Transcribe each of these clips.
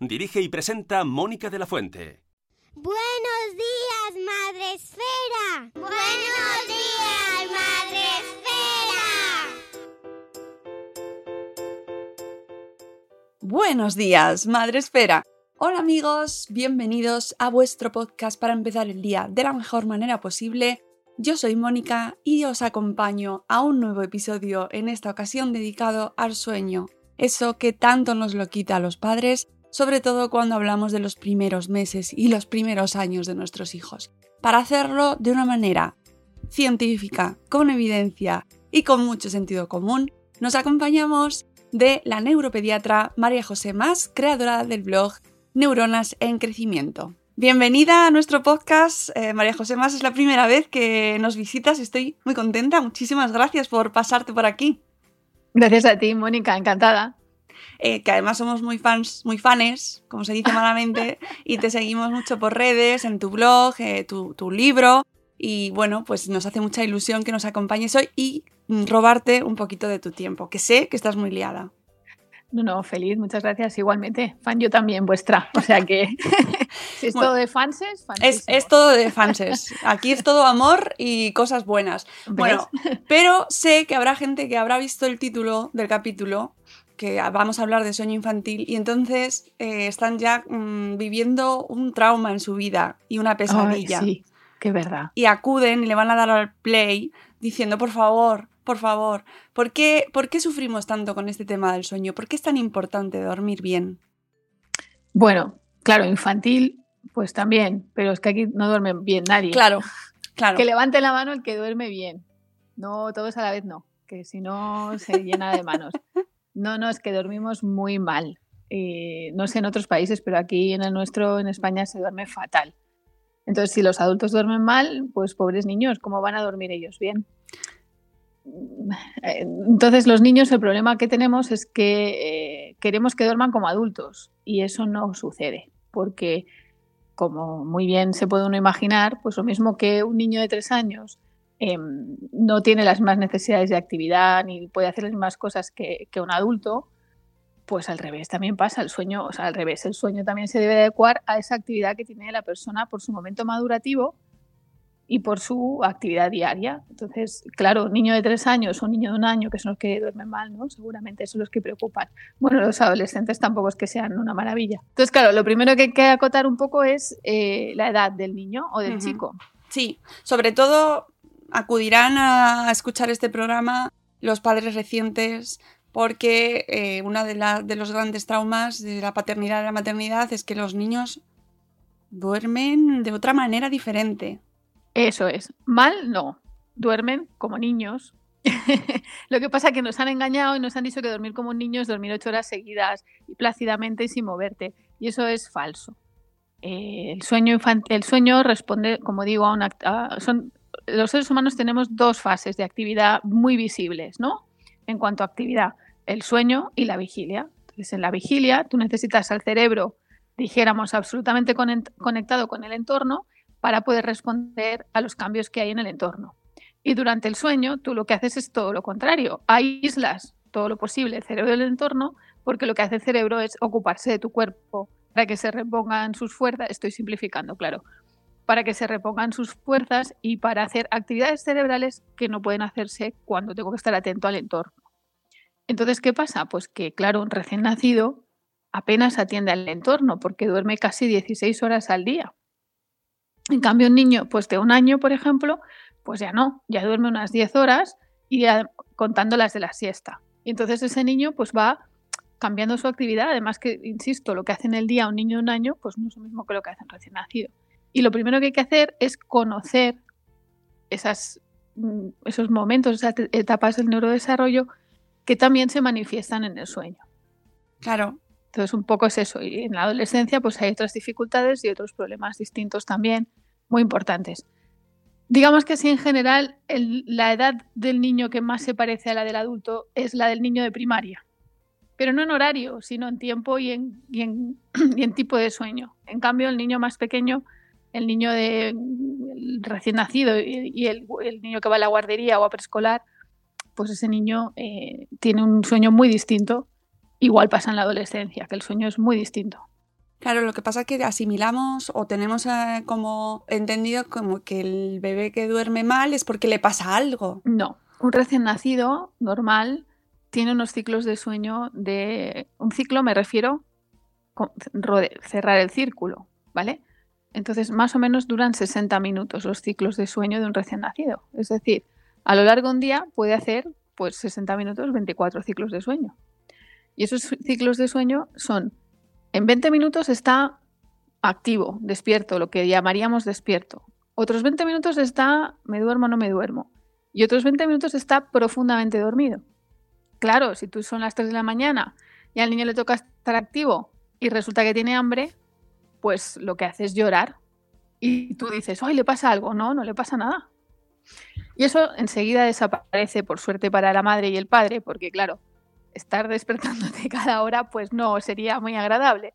Dirige y presenta Mónica de la Fuente. Buenos días, Madre Esfera. Buenos días, Madre Buenos días, Madre Esfera. Hola amigos, bienvenidos a vuestro podcast para empezar el día de la mejor manera posible. Yo soy Mónica y os acompaño a un nuevo episodio en esta ocasión dedicado al sueño, eso que tanto nos lo quita a los padres, sobre todo cuando hablamos de los primeros meses y los primeros años de nuestros hijos. Para hacerlo de una manera científica, con evidencia y con mucho sentido común, nos acompañamos de la neuropediatra María José Más, creadora del blog Neuronas en Crecimiento. Bienvenida a nuestro podcast, eh, María José Más. Es la primera vez que nos visitas. Estoy muy contenta. Muchísimas gracias por pasarte por aquí. Gracias a ti, Mónica. Encantada. Eh, que además somos muy fans, muy fanes, como se dice malamente, y te seguimos mucho por redes, en tu blog, eh, tu, tu libro. Y bueno, pues nos hace mucha ilusión que nos acompañes hoy y robarte un poquito de tu tiempo, que sé que estás muy liada. No, no, feliz, muchas gracias. Igualmente, fan yo también vuestra. O sea que si es Bueno, todo de fanses, Es, es todo de fanses. Aquí es todo amor y cosas buenas. Bueno, pero sé que habrá gente que habrá visto el título del capítulo, que vamos a hablar de sueño infantil, y entonces eh, están ya mm, viviendo un trauma en su vida y una pesadilla. sí, qué verdad. Y acuden y le van a dar al play diciendo, por favor, por favor, ¿por qué, ¿por qué sufrimos tanto con este tema del sueño? ¿Por qué es tan importante dormir bien? Bueno, claro, infantil, pues también, pero es que aquí no duerme bien nadie. Claro, claro. Que levante la mano el que duerme bien. No, todos a la vez no, que si no se llena de manos. No, no, es que dormimos muy mal. Eh, no sé en otros países, pero aquí en el nuestro, en España, se duerme fatal. Entonces, si los adultos duermen mal, pues pobres niños, ¿cómo van a dormir ellos bien? Eh, Entonces, los niños, el problema que tenemos es que eh, queremos que duerman como adultos y eso no sucede, porque como muy bien se puede uno imaginar, pues lo mismo que un niño de tres años em, no tiene las mismas necesidades de actividad ni puede hacer las mismas cosas que, que un adulto, pues al revés también pasa, el sueño, o sea, al revés, el sueño también se debe adecuar a esa actividad que tiene la persona por su momento madurativo y por su actividad diaria. Entonces, claro, un niño de tres años o un niño de un año, que son los que duermen mal, ¿no? Seguramente son los que preocupan. Bueno, los adolescentes tampoco es que sean una maravilla. Entonces, claro, lo primero que hay que acotar un poco es eh, la edad del niño o del chico. Sí, sobre todo acudirán a escuchar este programa los padres recientes porque eh, uno de, de los grandes traumas de la paternidad y la maternidad es que los niños duermen de otra manera diferente. Eso es. Mal no. Duermen como niños. Lo que pasa es que nos han engañado y nos han dicho que dormir como un niño es dormir ocho horas seguidas y plácidamente y sin moverte. Y eso es falso. Eh, el, sueño el sueño responde, como digo, a una... a- son, los seres humanos tenemos dos fases de actividad muy visibles, ¿no? En cuanto a actividad, el sueño y la vigilia. Entonces, en la vigilia tú necesitas al cerebro, dijéramos, absolutamente conectado con el entorno para poder responder a los cambios que hay en el entorno. Y durante el sueño, tú lo que haces es todo lo contrario. Aíslas todo lo posible el cerebro del entorno, porque lo que hace el cerebro es ocuparse de tu cuerpo para que se repongan sus fuerzas. Estoy simplificando, claro. Para que se repongan sus fuerzas y para hacer actividades cerebrales que no pueden hacerse cuando tengo que estar atento al entorno. Entonces, ¿qué pasa? Pues que, claro, un recién nacido apenas atiende al entorno porque duerme casi 16 horas al día. En cambio, un niño pues de un año, por ejemplo, pues ya no, ya duerme unas 10 horas y contando las de la siesta. Y entonces ese niño pues va cambiando su actividad, además que, insisto, lo que hace en el día un niño de un año, pues no es lo mismo que lo que hace un recién nacido. Y lo primero que hay que hacer es conocer esas, mm, esos momentos, esas etapas del neurodesarrollo que también se manifiestan en el sueño. Claro. Entonces, un poco es eso. Y en la adolescencia, pues hay otras dificultades y otros problemas distintos también, muy importantes. Digamos que sí, en general, la edad del niño que más se parece a la del adulto es la del niño de primaria. Pero no en horario, sino en tiempo y en, y en, y en tipo de sueño. En cambio, el niño más pequeño el niño de recién nacido y, el, niño que va a la guardería o a preescolar, pues ese niño eh, tiene un sueño muy distinto. Igual pasa en la adolescencia, que el sueño es muy distinto. Claro, lo que pasa es que asimilamos o tenemos eh, como entendido como que el bebé que duerme mal es porque le pasa algo. No, un recién nacido normal tiene unos ciclos de sueño de... Un ciclo me refiero a cerrar el círculo, ¿vale? Entonces, más o menos duran 60 minutos los ciclos de sueño de un recién nacido. Es decir, a lo largo de un día puede hacer pues 60 minutos, 24 ciclos de sueño. Y esos ciclos de sueño son, en 20 minutos está activo, despierto, lo que llamaríamos despierto. Otros 20 minutos está me duermo, no me duermo. Y otros 20 minutos está profundamente dormido. Claro, si tú son las 3 de la mañana y al niño le toca estar activo y resulta que tiene hambre, pues lo que hace es llorar. Y tú dices, ¡ay, le pasa algo! No, no le pasa nada. Y eso enseguida desaparece, por suerte para la madre y el padre, porque claro, estar despertándote cada hora, pues no sería muy agradable.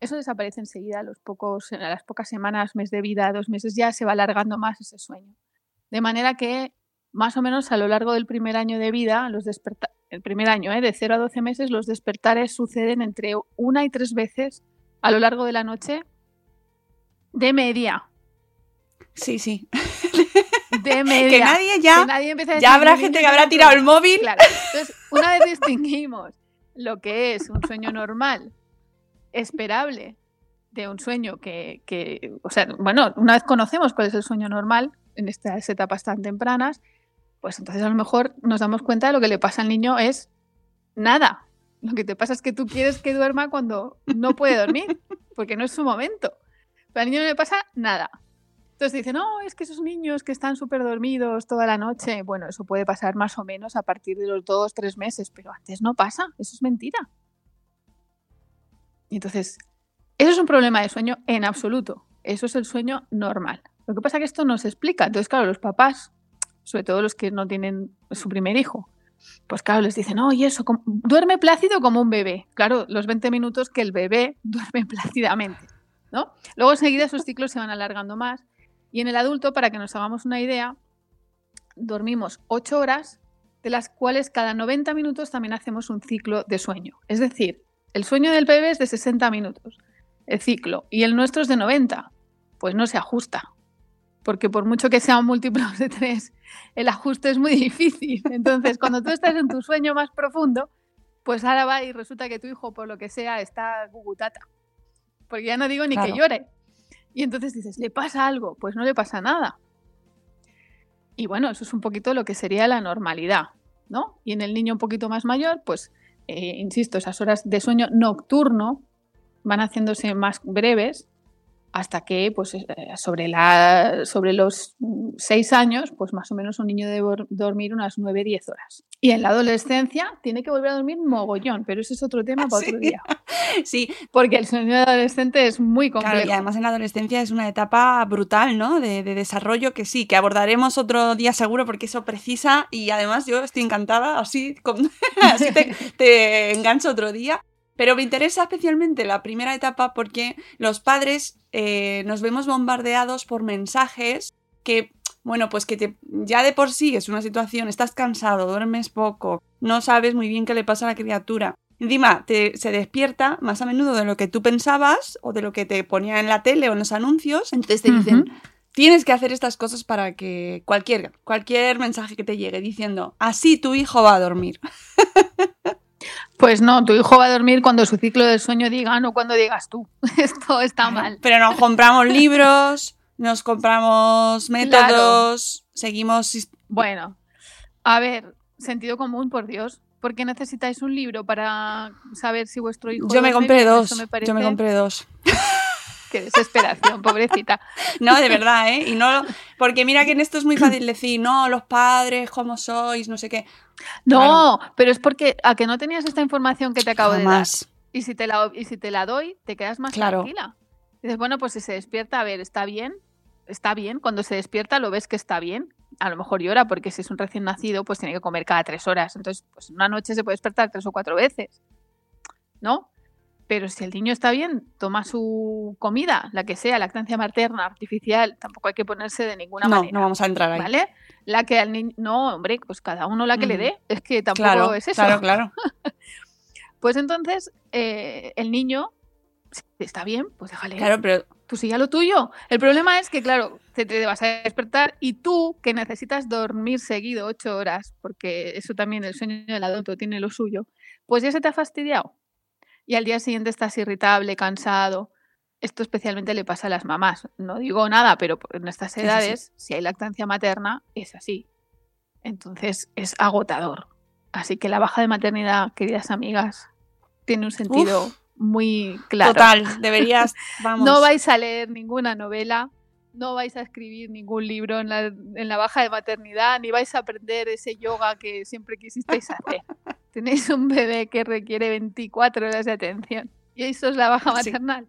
Eso desaparece enseguida, a, los pocos, a las pocas semanas, mes de vida, dos meses, ya se va alargando más ese sueño. De manera que, más o menos a lo largo del primer año de vida, los el primer año, ¿eh? de 0 a 12 meses, los despertares suceden entre una y tres veces a lo largo de la noche de media. Sí, sí. De media. que nadie ya. ya habrá gente que habrá tirado el móvil. Claro. Entonces, una vez distinguimos lo que es un sueño normal, esperable, de un sueño que, que, o sea, bueno, una vez conocemos cuál es el sueño normal en estas etapas tan tempranas, pues entonces a lo mejor nos damos cuenta de lo que le pasa al niño es nada. Lo que te pasa es que tú quieres que duerma cuando no puede dormir, porque no es su momento. Pero al niño no le pasa nada. Entonces dicen, no, es que esos niños que están súper dormidos toda la noche, bueno, eso puede pasar más o menos a partir de los dos, tres meses, pero antes no pasa, eso es mentira. Entonces, eso es un problema de sueño en absoluto, eso es el sueño normal. Lo que pasa es que esto no se explica, entonces claro, los papás, sobre todo los que no tienen su primer hijo, pues claro, les dicen, oye, eso, duerme plácido como un bebé. Claro, los 20 minutos que el bebé duerme plácidamente, ¿no? Luego enseguida esos ciclos se van alargando más. Y en el adulto, para que nos hagamos una idea, dormimos 8 horas, de las cuales cada 90 minutos también hacemos un ciclo de sueño. Es decir, el sueño del bebé es de 60 minutos, el ciclo, y el nuestro es de 90. Pues no se ajusta, porque por mucho que sean múltiplos de tres, el ajuste es muy difícil. Entonces, cuando tú estás en tu sueño más profundo, pues ahora va y resulta que tu hijo, por lo que sea, está gugutata. Porque ya no digo ni que llore. Y entonces dices, ¿le pasa algo? Pues no le pasa nada. Y bueno, eso es un poquito lo que sería la normalidad, ¿no? Y en el niño un poquito más mayor, pues, eh, insisto, esas horas de sueño nocturno van haciéndose más breves hasta que pues, eh, sobre, la, sobre los seis años, pues más o menos un niño debe dormir unas 9-10 horas. Y en la adolescencia tiene que volver a dormir mogollón, pero ese es otro tema para otro día. Sí, porque el sueño de adolescente es muy complejo. y además en la adolescencia es una etapa brutal, ¿no? De, desarrollo que sí, que abordaremos otro día seguro porque eso precisa y además yo estoy encantada, así, así te, te engancho otro día. Pero me interesa especialmente la primera etapa porque los padres eh, nos vemos bombardeados por mensajes que, bueno, pues que te, ya de por sí es una situación, estás cansado, duermes poco, no sabes muy bien qué le pasa a la criatura. Encima, te, se despierta más a menudo de lo que tú pensabas o de lo que te ponía en la tele o en los anuncios. Entonces te dicen, tienes que hacer estas cosas para que cualquier, cualquier mensaje que te llegue diciendo, así tu hijo va a dormir. Pues no, tu hijo va a dormir cuando su ciclo del sueño diga, no cuando digas tú. Esto está mal. Pero nos compramos libros, nos compramos métodos, seguimos... Bueno, a ver, sentido común, por Dios. ¿Por qué necesitáis un libro para saber si vuestro hijo Yo me compré dos, me yo me compré dos. Qué desesperación, pobrecita. No, de verdad, ¿eh? Y no, porque mira que en esto es muy fácil decir, no, los padres, cómo sois, no sé qué. No, pero es porque a que no tenías esta información que te acabo Jamás. de dar. Y si te la, y si te la doy, te quedas más Claro. tranquila. Dices, bueno, pues si se despierta, a ver, está bien, está bien. Cuando se despierta lo ves que está bien. A lo mejor llora porque si es un recién nacido, pues tiene que comer cada tres horas. Entonces, pues una noche se puede despertar tres o cuatro veces. ¿No? Pero si el niño está bien, toma su comida, la que sea, lactancia materna, artificial, tampoco hay que ponerse de ninguna No, manera. no vamos a entrar ahí. ¿Vale? La que al niño. No, hombre, pues cada uno la que le dé. Es que tampoco Claro, es eso. claro, claro. Pues entonces, eh, el niño, si está bien, pues déjale. Claro, pero Tú sigue a lo tuyo. El problema es que, claro, te, te vas a despertar y tú, que necesitas dormir seguido ocho horas, porque eso también el sueño del adulto tiene lo suyo, pues ya se te ha fastidiado. Y al día siguiente estás irritable, cansado. Esto especialmente le pasa a las mamás. No digo nada, pero en estas edades, si hay lactancia materna, es así. Entonces es agotador. Así que la baja de maternidad, queridas amigas, tiene un sentido muy claro. total, deberías, vamos. No vais a leer ninguna novela, no vais a escribir ningún libro en la, en la baja de maternidad, ni vais a aprender ese yoga que siempre quisisteis hacer. Tenéis un bebé que requiere 24 horas de atención y eso es la baja Sí. maternal.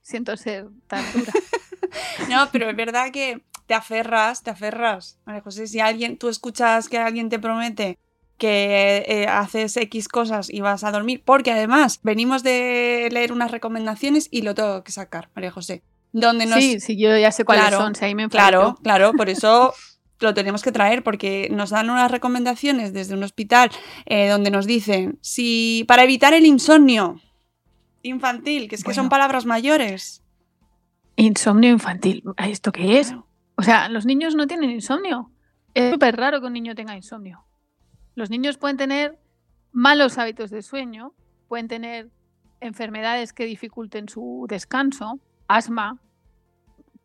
Siento ser tan dura. No, pero es verdad que te aferras, te aferras. María José, si alguien, tú escuchas que alguien te promete que eh, haces X cosas y vas a dormir, porque además venimos de leer unas recomendaciones y lo tengo que sacar, María José. Donde nos... Sí, sí, yo ya sé cuáles Claro, son, si ahí me Claro, claro, por eso lo tenemos que traer, porque nos dan unas recomendaciones desde un hospital eh, donde nos dicen, si para evitar el insomnio infantil, que es que son palabras mayores. Insomnio infantil. ¿Esto qué es? Claro. O sea, los niños no tienen insomnio. Es súper raro que un niño tenga insomnio. Los niños pueden tener malos hábitos de sueño, pueden tener enfermedades que dificulten su descanso, asma,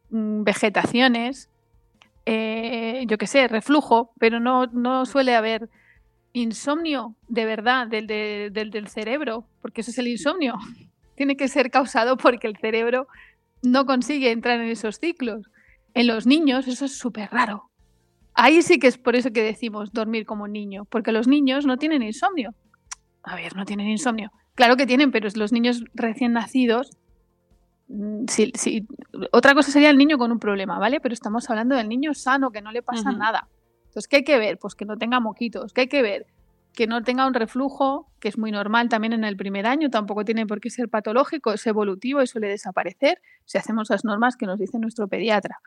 mm, vegetaciones, eh, yo qué sé, reflujo, pero no, no suele haber insomnio de verdad del, de- del, del cerebro, porque eso es el insomnio. Tiene que ser causado porque el cerebro no consigue entrar en esos ciclos. En los niños eso es súper raro. Ahí sí que es por eso que decimos dormir como un niño, porque los niños no tienen insomnio. A ver, no tienen insomnio. Claro que tienen, pero es los niños recién nacidos. Mm, Si, si- otra cosa sería el niño con un problema, ¿vale? Pero estamos hablando del niño sano, que no le pasa nada. Entonces, ¿qué hay que ver? Pues que no tenga moquitos. ¿Qué hay que ver? Que no tenga un reflujo, que es muy normal también en el primer año, tampoco tiene por qué ser patológico, es evolutivo y suele desaparecer si hacemos las normas que nos dice nuestro pediatra.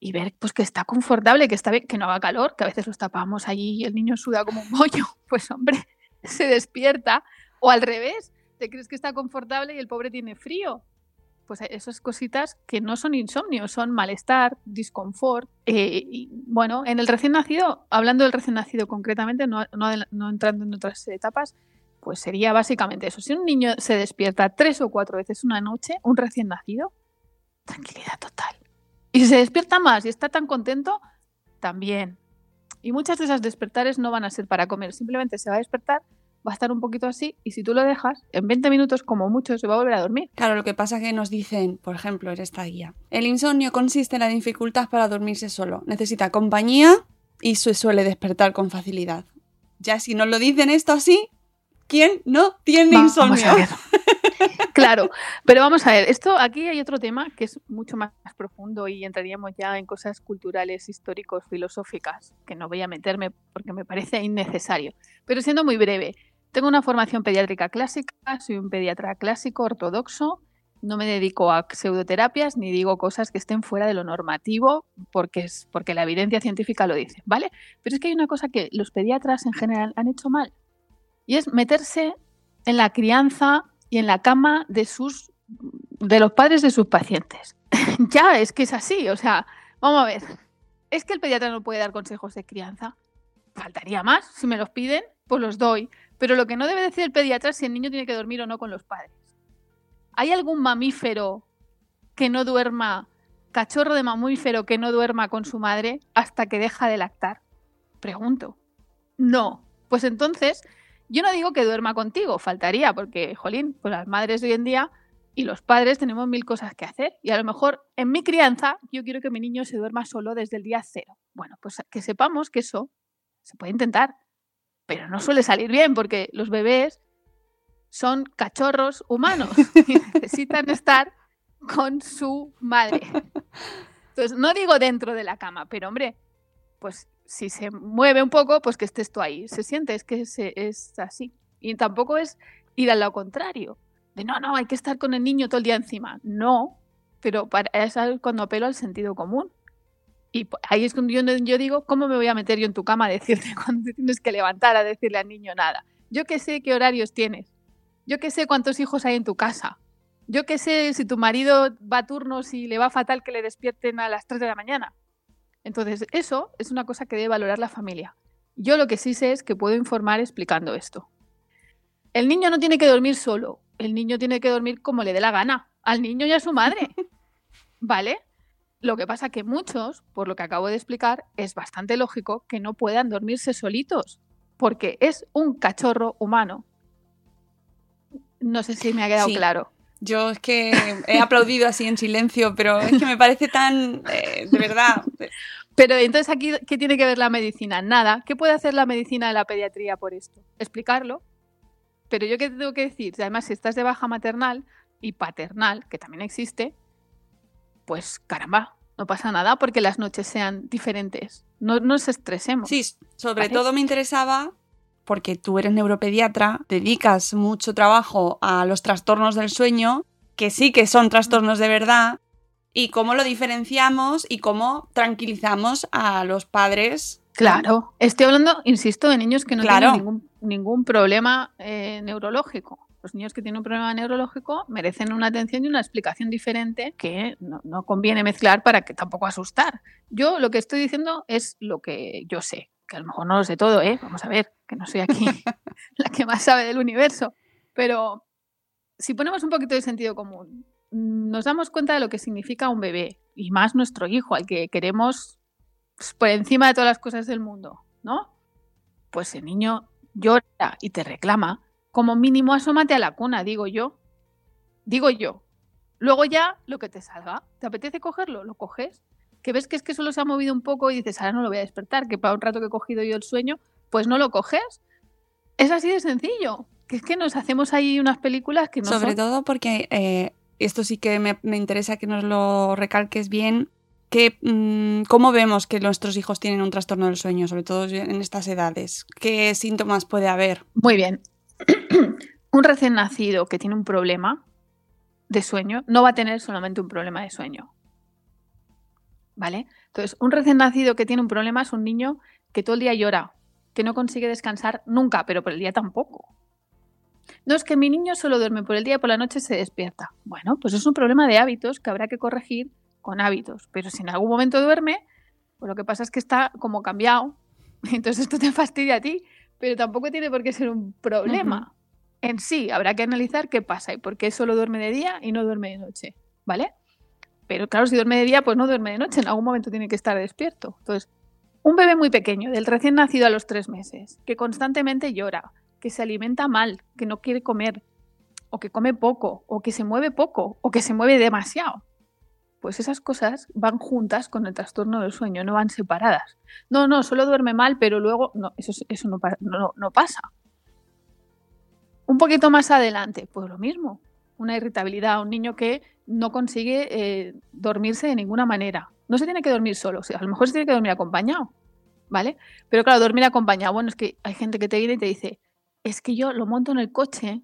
Y ver pues que está confortable, que está bien, que no haga calor, que a veces los tapamos allí y el niño suda como un bollo. Pues hombre, se despierta. O al revés, te crees que está confortable y el pobre tiene frío. Pues esas cositas que no son insomnio, son malestar, disconfort. eh, bueno, en el recién nacido, hablando del recién nacido concretamente, no, no entrando en otras etapas, pues sería básicamente eso. Si un niño se despierta tres o cuatro veces una noche, un recién nacido, tranquilidad total. Y si se despierta más y está tan contento, también. Y muchas de esas despertares no van a ser para comer, simplemente se va a despertar, va a estar un poquito así y si tú lo dejas, en 20 minutos como mucho se va a volver a dormir. Claro, lo que pasa es que nos dicen, por ejemplo, en esta guía, el insomnio consiste en la dificultad para dormirse solo. Necesita compañía y se suele despertar con facilidad. Ya si nos lo dicen esto así, ¿quién no tiene insomnio? Claro, pero vamos a ver, esto aquí hay otro tema que es mucho más profundo y entraríamos ya en cosas culturales, históricos, filosóficas, que no voy a meterme porque me parece innecesario. Pero siendo muy breve, tengo una formación pediátrica clásica, soy un pediatra clásico, ortodoxo, no me dedico a pseudoterapias ni digo cosas que estén fuera de lo normativo porque, es, porque la evidencia científica lo dice, ¿vale? Pero es que hay una cosa que los pediatras en general han hecho mal y es meterse en la crianza y en la cama de sus de los padres de sus pacientes. ya, es que es así, o sea, vamos a ver. Es que el pediatra no puede dar consejos de crianza. Faltaría más, si me los piden, pues los doy. Pero lo que no debe decir el pediatra es si el niño tiene que dormir o no con los padres. ¿Hay algún mamífero que no duerma, cachorro de mamífero que no duerma con su madre hasta que deja de lactar? Pregunto. No. Pues entonces, yo no digo que duerma contigo, faltaría, porque, jolín, pues las madres de hoy en día y los padres tenemos mil cosas que hacer. Y a lo mejor en mi crianza yo quiero que mi niño se duerma solo desde el día cero. Bueno, pues que sepamos que eso se puede intentar, pero no suele salir bien porque los bebés son cachorros humanos y necesitan estar con su madre. Entonces, no digo dentro de la cama, pero hombre, pues si se mueve un poco, pues que estés tú ahí. Se siente, es que es así. Y tampoco es ir al lado contrario no, no, hay que estar con el niño todo el día encima. No, pero para eso es cuando apelo al sentido común. Y ahí es cuando yo, digo, ¿cómo me voy a meter yo en tu cama a decirte cuando te tienes que levantar a decirle al niño nada? Yo que sé qué horarios tienes. Yo que sé cuántos hijos hay en tu casa. Yo que sé si tu marido va a turnos y le va fatal que le despierten a las 3 de la mañana. Entonces, eso es una cosa que debe valorar la familia. Yo lo que sí sé es que puedo informar explicando esto. El niño no tiene que dormir solo el niño tiene que dormir como le dé la gana, al niño y a su madre. ¿Vale? Lo que pasa que muchos, por lo que acabo de explicar, es bastante lógico que no puedan dormirse solitos, porque es un cachorro humano. No sé si me ha quedado claro. Yo es que he aplaudido así en silencio, pero es que me parece tan, eh, de verdad. Pero entonces aquí, ¿qué tiene que ver la medicina? Nada. ¿Qué puede hacer la medicina de la pediatría por esto? Explicarlo pero yo qué tengo que decir, además si estás de baja maternal y paternal, que también existe, pues caramba, no pasa nada porque las noches sean diferentes. No nos estresemos. Sí, sobre todo me interesaba porque tú eres neuropediatra, dedicas mucho trabajo a los trastornos del sueño, que sí que son trastornos de verdad, y cómo lo diferenciamos y cómo tranquilizamos a los padres Claro, estoy hablando, insisto, de niños que no tienen ningún, ningún problema eh, neurológico. Los niños que tienen un problema neurológico merecen una atención y una explicación diferente que no, conviene mezclar para que tampoco asustar. Yo lo que estoy diciendo es lo que yo sé, que a lo mejor no lo sé todo, ¿eh? Vamos a ver, que no soy aquí la que más sabe del universo. Pero si ponemos un poquito de sentido común, nos damos cuenta de lo que significa un bebé y más nuestro hijo, al que queremos pues, por encima de todas las cosas del mundo, ¿no? Pues el niño llora y te reclama, como mínimo asómate a la cuna, digo yo. Digo yo. Luego ya lo que te salga. ¿Te apetece cogerlo? Lo coges. Que ves que es que solo se ha movido un poco y dices, ahora no lo voy a despertar, que para un rato que he cogido yo el sueño, pues no lo coges. Es así de sencillo. Que es que nos hacemos ahí unas películas que no Sobre todo porque eh, esto sí que me, me interesa que nos lo recalques bien Mm, ¿Cómo vemos que nuestros hijos tienen un trastorno del sueño, sobre todo en estas edades? ¿Qué síntomas puede haber? Muy bien. un recién nacido que tiene un problema de sueño no va a tener solamente un problema de sueño. ¿Vale? Entonces, un recién nacido que tiene un problema es un niño que todo el día llora, que no consigue descansar nunca, pero por el día tampoco. No es que mi niño solo duerme por el día y por la noche se despierta. Bueno, pues es un problema de hábitos que habrá que corregir con hábitos, pero si en algún momento duerme, pues lo que pasa es que está como cambiado, entonces esto te fastidia a ti, pero tampoco tiene por qué ser un problema. En sí, habrá que analizar qué pasa y por qué solo duerme de día y no duerme de noche, ¿vale? Pero claro, si duerme de día, pues no duerme de noche, en algún momento tiene que estar despierto. Entonces, un bebé muy pequeño, del recién nacido a los tres meses, que constantemente llora, que se alimenta mal, que no quiere comer, o que come poco, o que se mueve poco, o que se mueve demasiado pues esas cosas van juntas con el trastorno del sueño, no van separadas. No, no, solo duerme mal, pero luego no, eso, eso no, no, pasa. Un poquito más adelante, pues lo mismo, una irritabilidad, un niño que no consigue eh, dormirse de ninguna manera. No se tiene que dormir solo, a lo mejor se tiene que dormir acompañado, ¿vale? Pero claro, dormir acompañado, bueno, es que hay gente que te viene y te dice, es que yo lo monto en el coche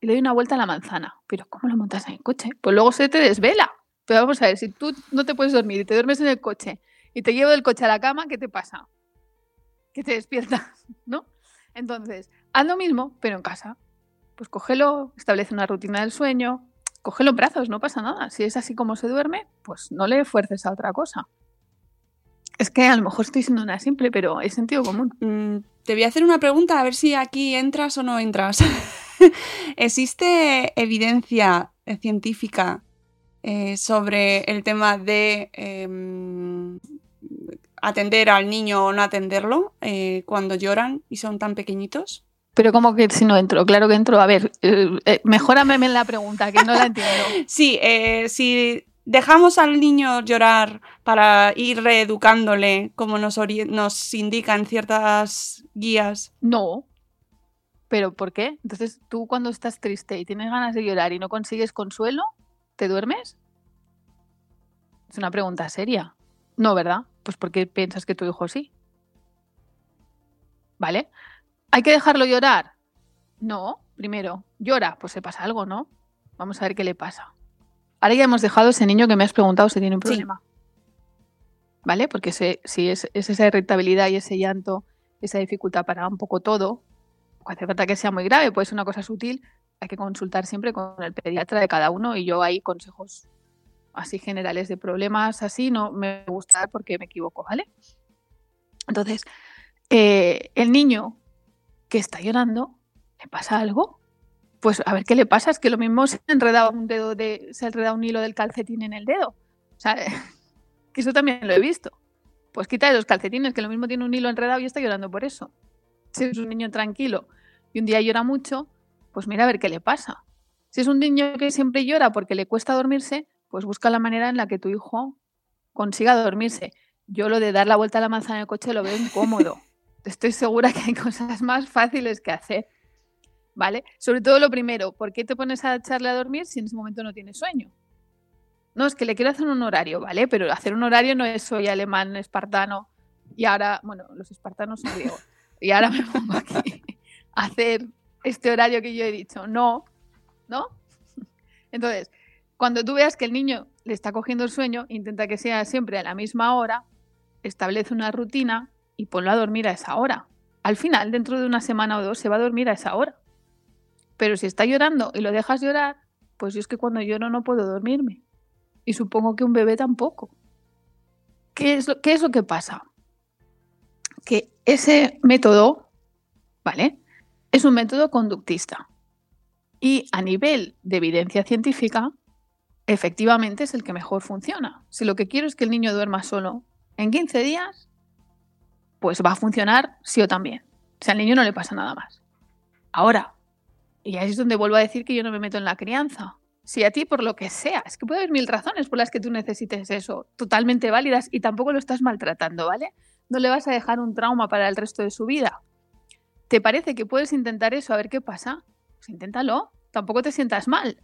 y le doy una vuelta a la manzana. Pero ¿cómo lo montas en el coche? Pues luego se te desvela. Pero vamos a ver, si tú no te puedes dormir y te duermes en el coche y te llevo del coche a la cama, ¿qué te pasa? Que te despiertas, ¿no? Entonces, haz lo mismo, pero en casa. pues cógelo, establece una rutina del sueño, cógelo en brazos, no pasa nada. Si es así como se duerme, pues no le fuerces a otra cosa. Es que a lo mejor estoy siendo una simple, pero es sentido común. Mm, te voy a hacer una pregunta, a ver si aquí entras o no entras. ¿Existe evidencia científica eh, sobre el tema de em, atender al niño o no atenderlo eh, cuando lloran y son tan pequeñitos? Pero como que si no entro, claro que entro. A ver, eh, mejórame en la pregunta, que no la entiendo. Sí, si dejamos al niño llorar para ir reeducándole, como nos, nos indican ciertas guías. No. ¿Pero por qué? Entonces, tú cuando estás triste y tienes ganas de llorar y no consigues consuelo, ¿te duermes? Es una pregunta seria. No, ¿verdad? Pues porque piensas que tu hijo sí. ¿Vale? ¿Hay que dejarlo llorar? No. Primero, llora, pues se pasa algo, ¿no? Vamos a ver qué le pasa. Ahora ya hemos dejado ese niño que me has preguntado si tiene un Sí. problema. ¿Vale? Porque se- si es, es esa irritabilidad y ese llanto, esa dificultad para un poco todo, no hace falta que sea muy grave, puede ser una cosa sutil, hay que consultar siempre con el pediatra de cada uno y yo ahí consejos así generales de problemas así no me gusta porque me equivoco, ¿vale? Entonces, eh, el niño que está llorando, ¿le pasa algo? Pues a ver qué le pasa, es que lo mismo se ha enredado un dedo de, se ha enredado un hilo del calcetín en el dedo. O sea, que eso también lo he visto. Pues quita los calcetines, que lo mismo tiene un hilo enredado y está llorando por eso. Si es un niño tranquilo y un día llora mucho, pues mira a ver qué le pasa. Si es un niño que siempre llora porque le cuesta dormirse, pues busca la manera en la que tu hijo consiga dormirse. Yo lo de dar la vuelta a la manzana en el coche lo veo incómodo. Estoy segura que hay cosas más fáciles que hacer. ¿Vale? Sobre todo lo primero, ¿por qué te pones a echarle a dormir si en ese momento no tienes sueño? No, es que le quiero hacer un horario, ¿vale? Pero hacer un horario no es soy alemán, espartano, y ahora, bueno, los espartanos son griegos, y ahora me pongo aquí a hacer este horario que yo he dicho. No, ¿no? Entonces, cuando tú veas que el niño le está cogiendo el sueño, intenta que sea siempre a la misma hora, establece una rutina y ponlo a dormir a esa hora. Al final, dentro de una semana o dos, se va a dormir a esa hora. Pero si está llorando y lo dejas llorar, pues yo es que cuando lloro no puedo dormirme. Y supongo que un bebé tampoco. ¿Qué es lo, qué es lo que pasa? Que ese método, ¿vale? Es un método conductista. Y a nivel de evidencia científica, efectivamente es el que mejor funciona. Si lo que quiero es que el niño duerma solo en 15 días, pues va a funcionar sí o también. O sea, al niño no le pasa nada más. Ahora, y ahí es donde vuelvo a decir que yo no me meto en la crianza. Si a ti, por lo que sea, es que puede haber mil razones por las que tú necesites eso, totalmente válidas, y tampoco lo estás maltratando, ¿vale? No le vas a dejar un trauma para el resto de su vida. ¿Te parece que puedes intentar eso a ver qué pasa? Pues inténtalo, tampoco te sientas mal.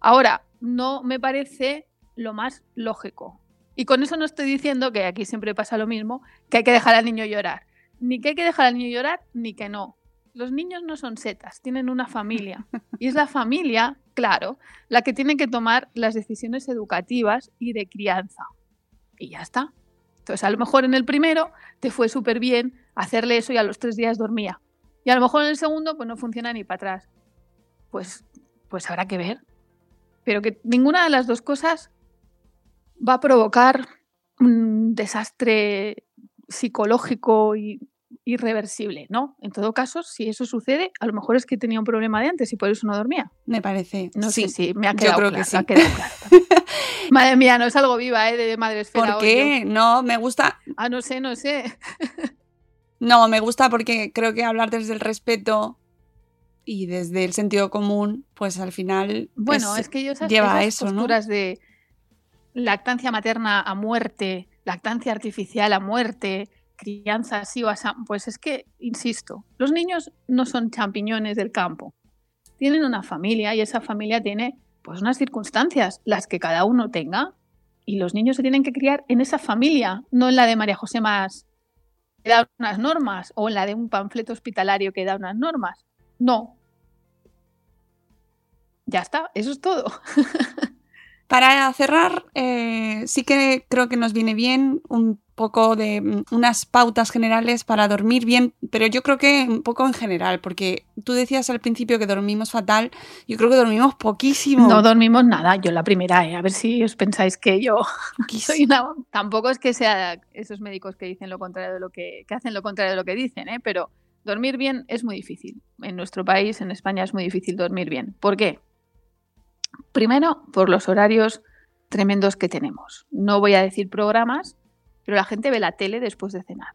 Ahora, no me parece lo más lógico. Y con eso no estoy diciendo que aquí siempre pasa lo mismo, que hay que dejar al niño llorar. Ni que hay que dejar al niño llorar, ni que no. Los niños no son setas, tienen una familia. Y es la familia, claro, la que tiene que tomar las decisiones educativas y de crianza. Y ya está. Entonces, a lo mejor en el primero te fue súper bien hacerle eso y a los tres días dormía. Y a lo mejor en el segundo, pues no funciona ni para atrás. Pues, pues habrá que ver. Pero que ninguna de las dos cosas va a provocar un desastre psicológico y irreversible, ¿no? En todo caso, si eso sucede, a lo mejor es que tenía un problema de antes y por eso no dormía. Me parece. No sí. sé si me ha Yo quedado creo claro, que sí. ha quedado claro también. Madre mía, no es algo viva, ¿eh? De madre esfera. ¿Por hoy qué? No, me gusta. Ah, no sé, no sé. No, me gusta porque creo que hablar desde el respeto y desde el sentido común, pues al final. Bueno, es- es, que yo esas, lleva a esas eso, de lactancia materna a muerte, lactancia artificial a muerte, crianza así o así, pues es que, insisto, los niños no son champiñones del campo. Tienen una familia y esa familia tiene pues unas circunstancias, las que cada uno tenga, y los niños se tienen que criar en esa familia, no en la de María José Más, que da unas normas, o en la de un panfleto hospitalario que da unas normas. No. Ya está, eso es todo. Para cerrar, eh, sí que creo que nos viene bien un poco de mm, unas pautas generales para dormir bien, pero yo creo que un poco en general, porque tú decías al principio que dormimos fatal, yo creo que dormimos poquísimo. No dormimos nada, yo la primera, ¿eh? a ver si os pensáis que yo soy una... Tampoco es que sea esos médicos que dicen lo contrario de lo que, que hacen lo contrario de lo que dicen, ¿eh? pero dormir bien es muy difícil. En nuestro país, en España, es muy difícil dormir bien. ¿Por qué? Primero, por los horarios tremendos que tenemos. No voy a decir programas, pero la gente ve la tele después de cenar.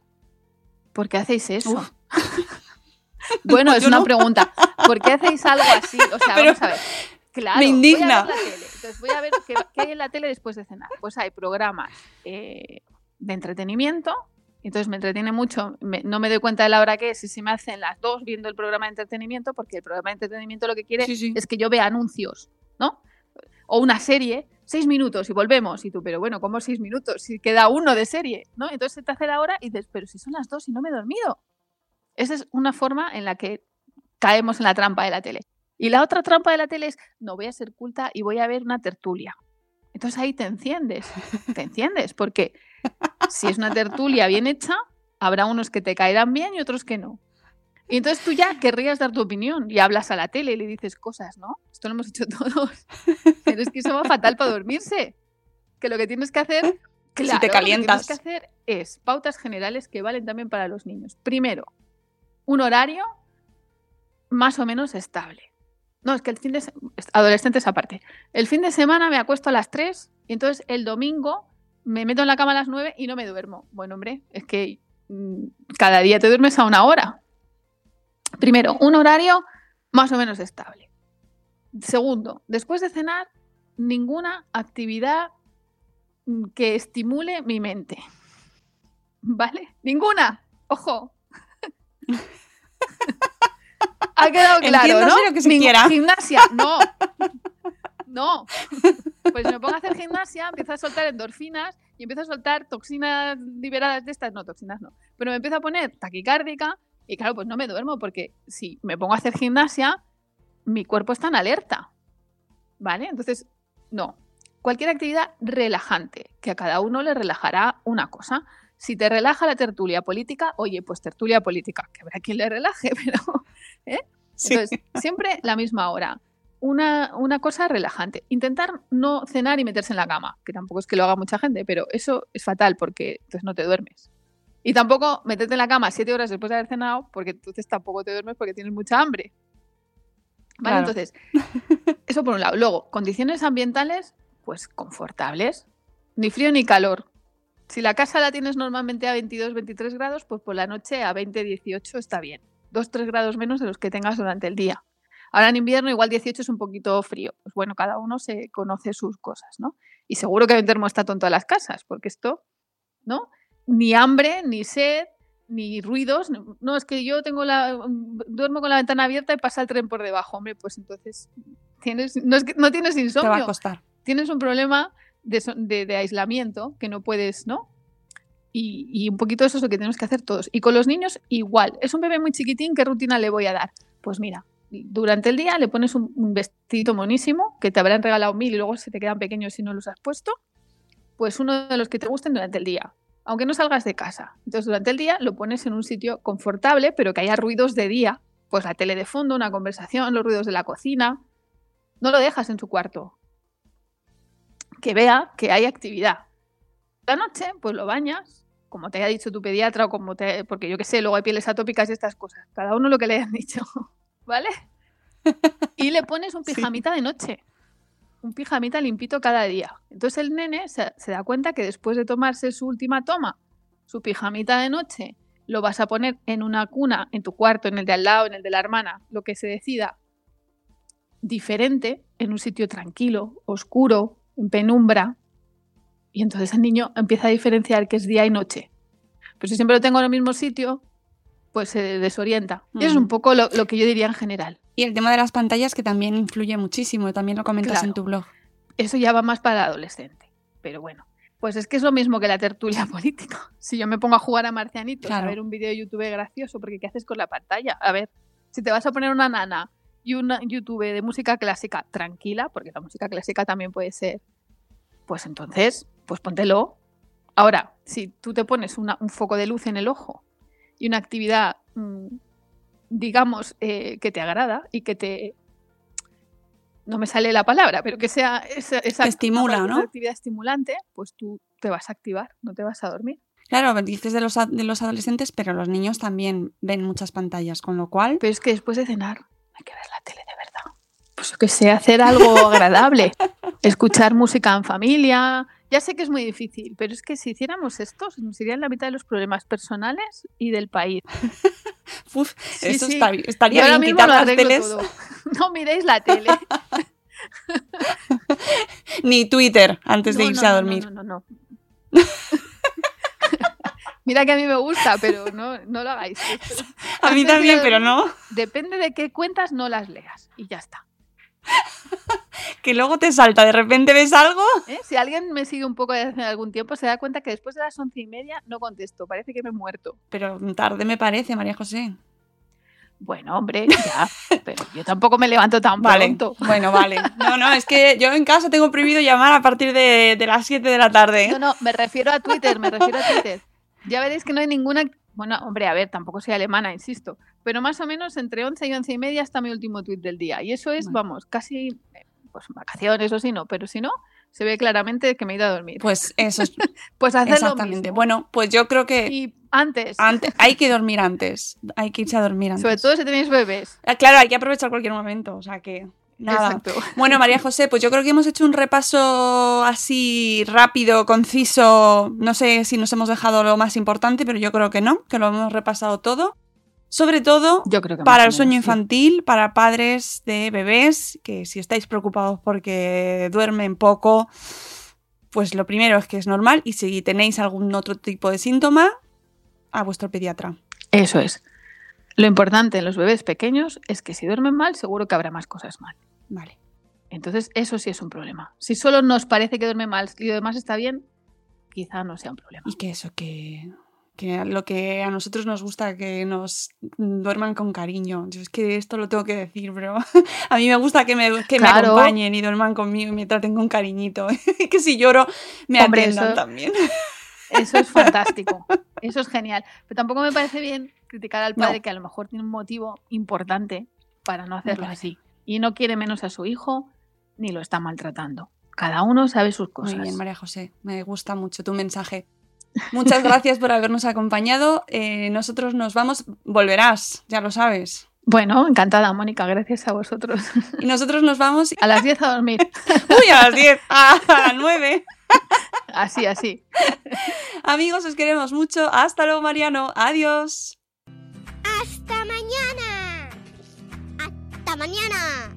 ¿Por qué hacéis eso? bueno, es una pregunta. ¿Por qué hacéis algo así? O sea, vamos a ver. Claro, me indigna. Voy a ver la tele. Entonces voy a ver qué, qué, hay en la tele después de cenar. Pues hay programas eh, de entretenimiento. Entonces me entretiene mucho. Me, no me doy cuenta de la hora que es y si me hacen las dos viendo el programa de entretenimiento, porque el programa de entretenimiento lo que quiere Sí, sí. es que yo vea anuncios, ¿no? O una serie, seis minutos y volvemos. Y tú, pero bueno, ¿cómo seis minutos? Si queda uno de serie, ¿no? Entonces te hace la hora y dices, pero si son las dos y no me he dormido. Esa es una forma en la que caemos en la trampa de la tele. Y la otra trampa de la tele es, no voy a ser culta y voy a ver una tertulia. Entonces ahí te enciendes, te enciendes, porque si es una tertulia bien hecha, habrá unos que te caerán bien y otros que no. Y entonces tú ya querrías dar tu opinión y hablas a la tele y le dices cosas, ¿no? Esto lo hemos hecho todos. Pero es que eso va fatal para dormirse. Que lo que tienes que hacer, claro, te calientas. Lo que tienes que hacer es pautas generales que valen también para los niños. Primero, un horario más o menos estable. No, es que el fin de semana, adolescentes aparte. El fin de semana me acuesto a las 3 y entonces el domingo me meto en la cama a las 9 y no me duermo. Bueno, hombre, es que mm, cada día te duermes a una hora. Primero, un horario más o menos estable. Segundo, después de cenar, ninguna actividad mm, que estimule mi mente. ¿Vale? Ninguna. Ojo. ha quedado claro, ¿no? lo que se quiera. Gimnasia, no. No. Pues me pongo a hacer gimnasia, empiezo a soltar endorfinas y empiezo a soltar toxinas liberadas de estas. No, toxinas no. Pero me empiezo a poner taquicárdica y claro, pues no me duermo porque si me pongo a hacer gimnasia, mi cuerpo está en alerta. ¿Vale? Entonces, no. Cualquier actividad relajante, que a cada uno le relajará una cosa. Si te relaja la tertulia política, oye, pues tertulia política, que habrá quien le relaje, pero. ¿eh? Sí. Entonces, siempre la misma hora. Una, una cosa relajante. Intentar no cenar y meterse en la cama, que tampoco es que lo haga mucha gente, pero eso es fatal porque entonces no te duermes. Y tampoco meterte en la cama siete horas después de haber cenado, porque entonces tampoco te duermes porque tienes mucha hambre. ¿Vale? Claro. Entonces, eso por un lado. Luego, condiciones ambientales, pues confortables. Ni frío ni calor. Si la casa la tienes normalmente a 22, 23 grados, pues por la noche a 20, 18 está bien. 2, 3 grados menos de los que tengas durante el día. Ahora en invierno igual 18 es un poquito frío. Pues bueno, cada uno se conoce sus cosas, ¿no? Y seguro que hay un termostato en todas las casas, porque esto, ¿no? Ni hambre, ni sed, ni ruidos. No, es que yo tengo la duermo con la ventana abierta y pasa el tren por debajo. Hombre, pues entonces tienes no, es que, no tienes Te va a insomnio. costar. Tienes un problema de, de- de aislamiento que no puedes, ¿no? Y, y un poquito eso es lo que tenemos que hacer todos. Y con los niños igual. Es un bebé muy chiquitín, ¿qué rutina le voy a dar? Pues mira, durante el día le pones un, un vestido monísimo que te habrán regalado mil y luego se te quedan pequeños si no los has puesto. Pues uno de los que te gusten durante el día, aunque no salgas de casa. Entonces durante el día lo pones en un sitio confortable, pero que haya ruidos de día. Pues la tele de fondo, una conversación, los ruidos de la cocina. No lo dejas en su cuarto. Que vea que hay actividad. La noche, pues lo bañas, como te haya dicho tu pediatra o como te... Porque yo qué sé, luego hay pieles atópicas y estas cosas. Cada uno lo que le hayan dicho. ¿Vale? Y le pones un pijamita de noche. Un pijamita limpito cada día. Entonces el nene se, se da cuenta que después de tomarse su última toma, su pijamita de noche, lo vas a poner en una cuna, en tu cuarto, en el de al lado, en el de la hermana, lo que se decida, diferente, en un sitio tranquilo, oscuro, en penumbra. Y entonces el niño empieza a diferenciar que es día y noche. Pero si siempre lo tengo en el mismo sitio, pues se desorienta. Y es un poco lo, lo que yo diría en general. Y el tema de las pantallas que también influye muchísimo, también lo comentas Claro. en tu blog. Eso ya va más para el adolescente. Pero bueno, pues es que es lo mismo que la tertulia política. Si yo me pongo a jugar a marcianitos, Claro. a ver un vídeo de YouTube gracioso, porque ¿qué haces con la pantalla? A ver, si te vas a poner una nana y un YouTube de música clásica tranquila, porque la música clásica también puede ser pues entonces, pues póntelo. Ahora, si tú te pones una- un foco de luz en el ojo y una actividad, mm, digamos, eh, que te agrada y que te... No me sale la palabra, pero que sea esa, estimula, ¿no? actividad estimulante, pues tú te vas a activar, no te vas a dormir. Claro, dices de los, de los adolescentes, pero los niños también ven muchas pantallas, con lo cual... Pero es que después de cenar hay que ver la tele de verdad. Pues que sé, hacer algo agradable. Escuchar música en familia. Ya sé que es muy difícil, pero es que si hiciéramos esto, se nos irían la mitad de los problemas personales y del país. Uf, Sí, eso sí. estaría, Yo estaría ahora bien quitar las teles, todo. No miréis la tele. ni Twitter antes de irse no, a dormir. No, no, no. no. Mira que a mí me gusta, pero no, no lo hagáis. A mí Antes también, pero no. Depende de qué cuentas, no las leas. Y ya está. Que luego te salta, de repente ves algo. ¿eh? Si alguien me sigue un poco desde hace algún tiempo, se da cuenta que después de las once y media no contesto. Parece que me he muerto. Pero tarde me parece, María José. Bueno, hombre, ya. pero yo tampoco me levanto tan Vale, pronto. bueno, vale. No, no, es que yo en casa tengo prohibido llamar a partir de, de las 7 de la tarde. No, no, me refiero a Twitter, me refiero a Twitter. Ya veréis que no hay ninguna. Bueno, hombre, a ver, tampoco soy alemana, insisto. Pero más o menos entre 11 y 11 y media está mi último tweet del día. Y eso es, vamos, casi eh, pues vacaciones o si no. Pero si no, se ve claramente que me he ido a dormir. Pues eso es Pues hacer lo exactamente. mismo. Bueno, pues yo creo que Y antes, antes, hay que dormir antes. Hay que irse a dormir antes. sobre todo si tenéis bebés. Ah, Claro, hay que aprovechar cualquier momento. O sea que. Nada. Exacto. Bueno, María José, pues yo creo que hemos hecho un repaso así rápido, conciso. No sé si nos hemos dejado lo más importante, pero yo creo que no, que lo hemos repasado todo. Sobre todo Yo creo que para el sueño menos, sí. infantil, para padres de bebés, que si estáis preocupados porque duermen poco, pues lo primero es que es normal y si tenéis algún otro tipo de síntoma, a vuestro pediatra. Eso es. Lo importante en los bebés pequeños es que si duermen mal, seguro que habrá más cosas mal. Vale. Entonces, eso sí es un problema. Si solo nos parece que duerme mal y lo demás está bien, quizá no sea un problema. Y que eso, que, que lo que a nosotros nos gusta, que nos duerman con cariño. Yo es que esto lo tengo que decir, pero a mí me gusta que me, que me acompañen y duerman conmigo y me traten con cariñito. Que si lloro, me Hombre, eso- también. Eso es fantástico. Eso es genial. Pero tampoco me parece bien criticar al padre No. que a lo mejor tiene un motivo importante para no hacerlo así. Y no quiere menos a su hijo ni lo está maltratando. Cada uno sabe sus cosas. Muy bien, María José. Me gusta mucho tu mensaje. Muchas gracias por habernos acompañado. Eh, nosotros nos vamos. Volverás, ya lo sabes. Bueno, encantada, Mónica. Gracias a vosotros. Y nosotros nos vamos. A las 10 a dormir. Uy, a las 10, a, a las 9. Así, así. Amigos, os queremos mucho. Hasta luego, Mariano. Adiós. ¡Hasta mañana! ¡Hasta mañana!